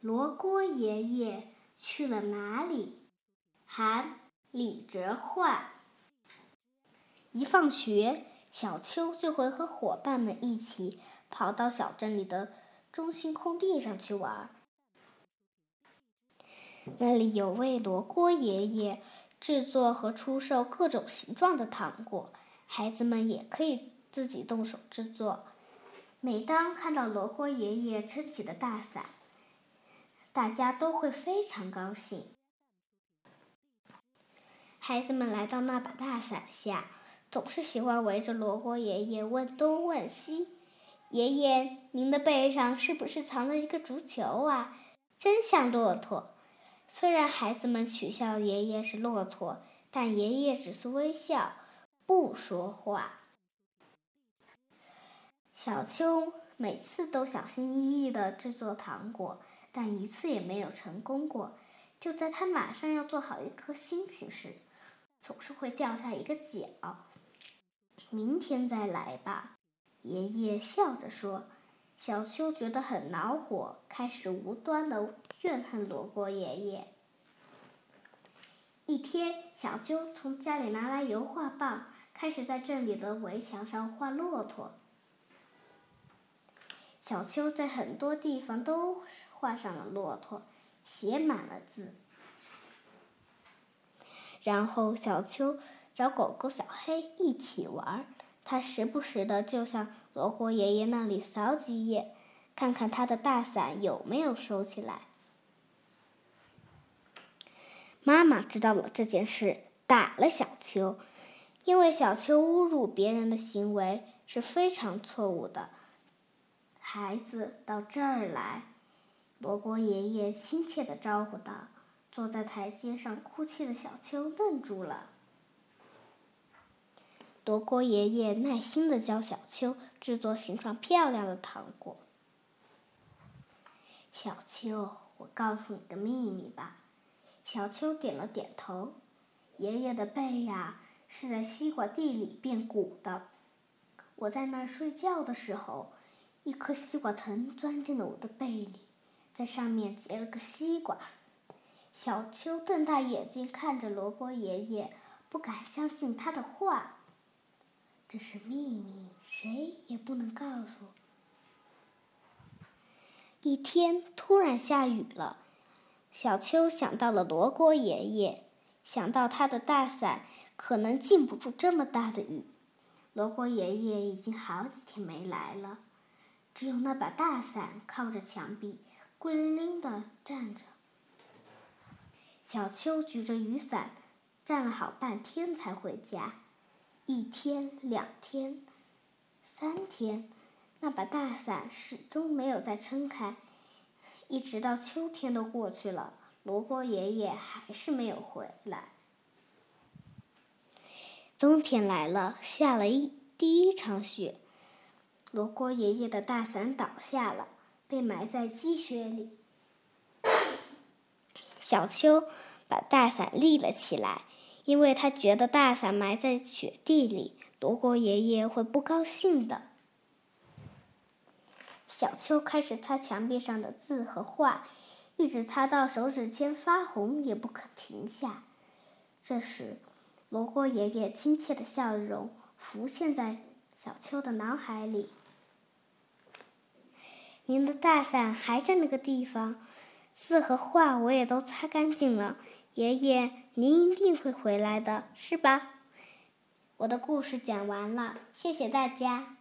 罗锅爷爷去了哪里？韩李哲焕。一放学，小秋就会和伙伴们一起跑到小镇里的中心空地上去玩。那里有位罗锅爷爷制作和出售各种形状的糖果，孩子们也可以自己动手制作。每当看到罗锅爷爷撑起的大伞，大家都会非常高兴。孩子们来到那把大伞下，总是喜欢围着罗锅爷爷问东问西：“爷爷，您的背上是不是藏了一个足球啊？真像骆驼。”虽然孩子们取笑爷爷是骆驼，但爷爷只是微笑，不说话。小秋每次都小心翼翼地制作糖果。但一次也没有成功过。就在他马上要做好一颗星星时，总是会掉下一个角。明天再来吧，爷爷笑着说。小秋觉得很恼火，开始无端的怨恨罗锅爷爷。一天，小秋从家里拿来油画棒，开始在镇里的围墙上画骆驼。小秋在很多地方都。画上了骆驼，写满了字。然后小秋找狗狗小黑一起玩，他时不时的就向罗锅爷爷那里扫几眼，看看他的大伞有没有收起来。妈妈知道了这件事，打了小秋，因为小秋侮辱别人的行为是非常错误的。孩子，到这儿来。罗锅爷爷亲切地招呼道：“坐在台阶上哭泣的小秋愣住了。”罗锅爷爷耐心地教小秋制作形状漂亮的糖果。小秋，我告诉你个秘密吧。小秋点了点头。爷爷的背呀，是在西瓜地里变鼓的。我在那儿睡觉的时候，一颗西瓜藤钻进了我的背里。在上面结了个西瓜，小秋瞪大眼睛看着罗锅爷爷，不敢相信他的话。这是秘密，谁也不能告诉。一天突然下雨了，小秋想到了罗锅爷爷，想到他的大伞可能禁不住这么大的雨。罗锅爷爷已经好几天没来了，只有那把大伞靠着墙壁。孤零零的站着，小秋举着雨伞，站了好半天才回家。一天，两天，三天，那把大伞始终没有再撑开。一直到秋天都过去了，罗锅爷爷还是没有回来。冬天来了，下了一第一场雪，罗锅爷爷的大伞倒下了。被埋在积雪里，小秋把大伞立了起来，因为他觉得大伞埋在雪地里，罗锅爷爷会不高兴的。小秋开始擦墙壁上的字和画，一直擦到手指尖发红也不肯停下。这时，罗锅爷爷亲切的笑容浮现在小秋的脑海里。您的大伞还在那个地方，字和画我也都擦干净了。爷爷，您一定会回来的，是吧？我的故事讲完了，谢谢大家。